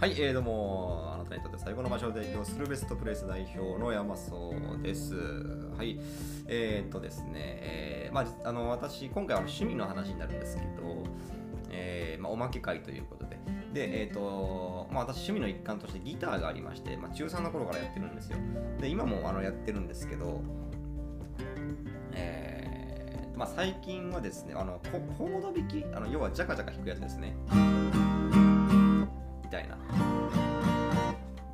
はい、えー、どうも、あなたにとって最後の場所を提供するベストプレイス代表の山荘です。はい、えー、っとですね、えー、まあ、あの私、今回は趣味の話になるんですけど、えーまあ、おまけ会ということで、で、えーとまあ、私、趣味の一環としてギターがありまして、まあ、中3の頃からやってるんですよ。で、今もあのやってるんですけど、えーまあ、最近はですね、あのコード弾き、あの要はジャカジャカ弾くやつですね。みたいな。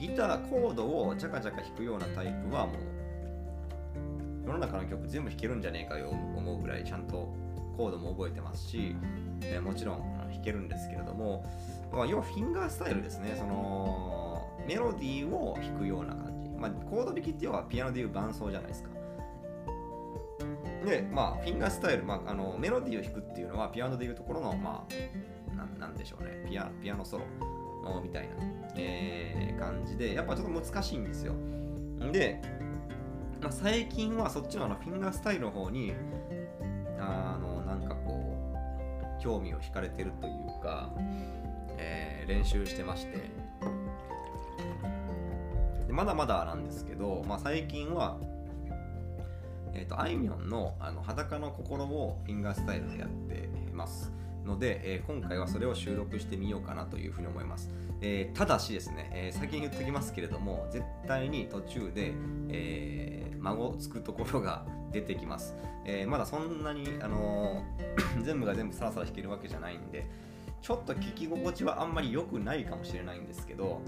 ギターコードをジャカジャカ弾くようなタイプはもう世の中の曲全部弾けるんじゃねえかよ思うぐらいちゃんとコードも覚えてますし、えもちろん弾けるんですけれども、まあ、要はフィンガースタイルですね。そのメロディーを弾くような感じ、まあ、コード弾きって要はピアノでいう伴奏じゃないですか。でまあフィンガースタイル、まあ、あのメロディーを弾くっていうのはピアノでいうところのまあなんでしょうね。ピアピアノソロ。みたいな、えー、感じで、やっぱちょっと難しいんですよ。で、まあ、最近はそっちのあのフィンガースタイルの方に、あの、なんかこう、興味を惹かれてるというか、えー、練習してまして、まだまだなんですけど、まあ、最近は、えっ、ー、と、あいみょんのあの裸の心をフィンガースタイルでやってます。ので、えー、今回はそれを収録してみようかなというふうに思います。えー、ただしですね、えー、先に言っておきますけれども、絶対に途中で、えー、孫つくところが出てきます。えまだそんなに、あの 全部が全部サラサラ弾けるわけじゃないんで、ちょっと聞き心地はあんまり良くないかもしれないんですけど、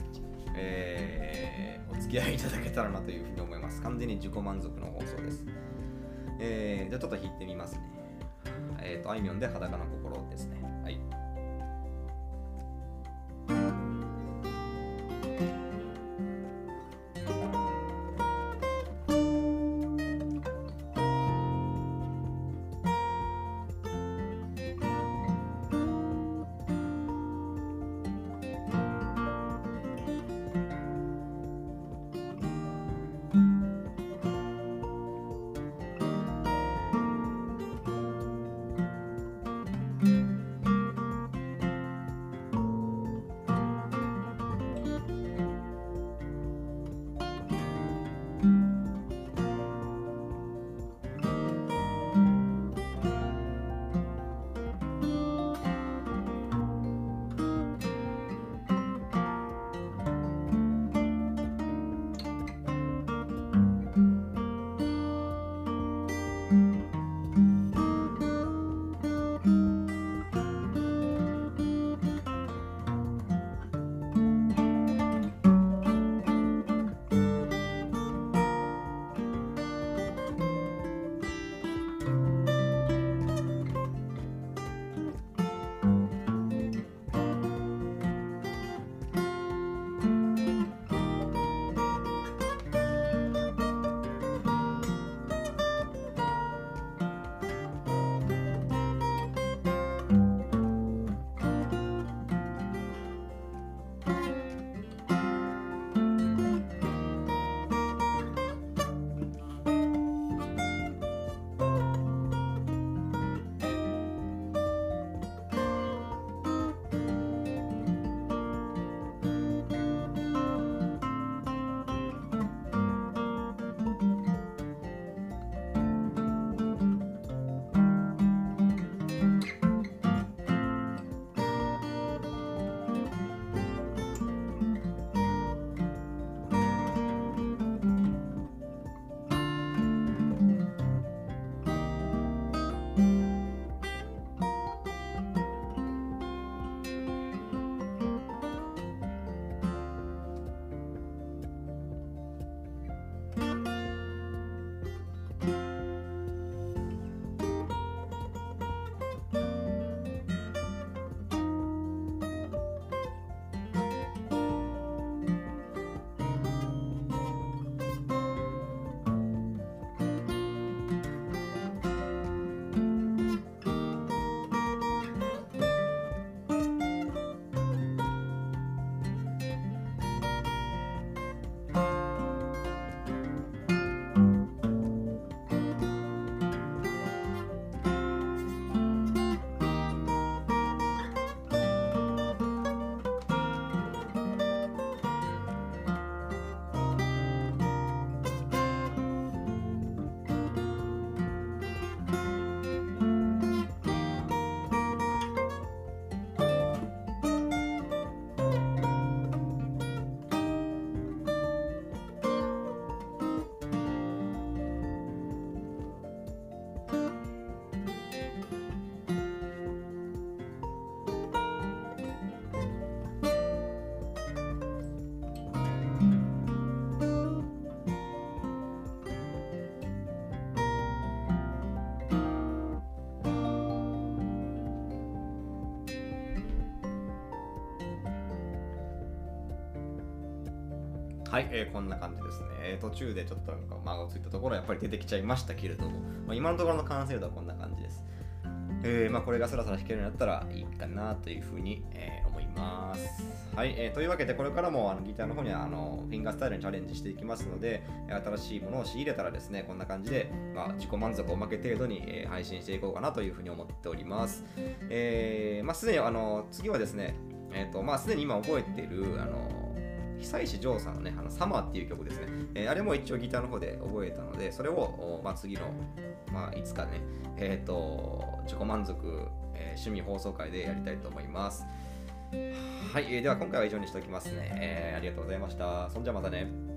えお付き合いいただけたらなというふうに思います。完全に自己満足の放送です。えじゃあちょっと弾いてみますね。え、ー、と、あいみょんで裸の心ですね。はい。えーこんな感じですね。途中でちょっとなんか間がついたところはやっぱり出てきちゃいましたけれども、まあ、今のところの完成度はこんな感じです。えーまあ、これがスラスラ弾けるようになったらいいかなというふうに、えー思います。はい、えーというわけでこれからもあのギターの方にはあのフィンガースタイルにチャレンジしていきますので、新しいものを仕入れたらですね、こんな感じで、まあ、自己満足おまけ程度に、え配信していこうかなというふうに思っております。えまあ、すでにあの次はですね、えーとまあ、すでに今覚えているあの久石譲さんのね、あのサマーっていう曲ですね、えーあれも一応ギターの方で覚えたので、それを、まあ、次の、まあ、いつかね、えっ、と、自己満足、えー趣味放送会でやりたいと思います。はい、えーでは今回は以上にしておきますね、えーありがとうございました。そんじゃまたね。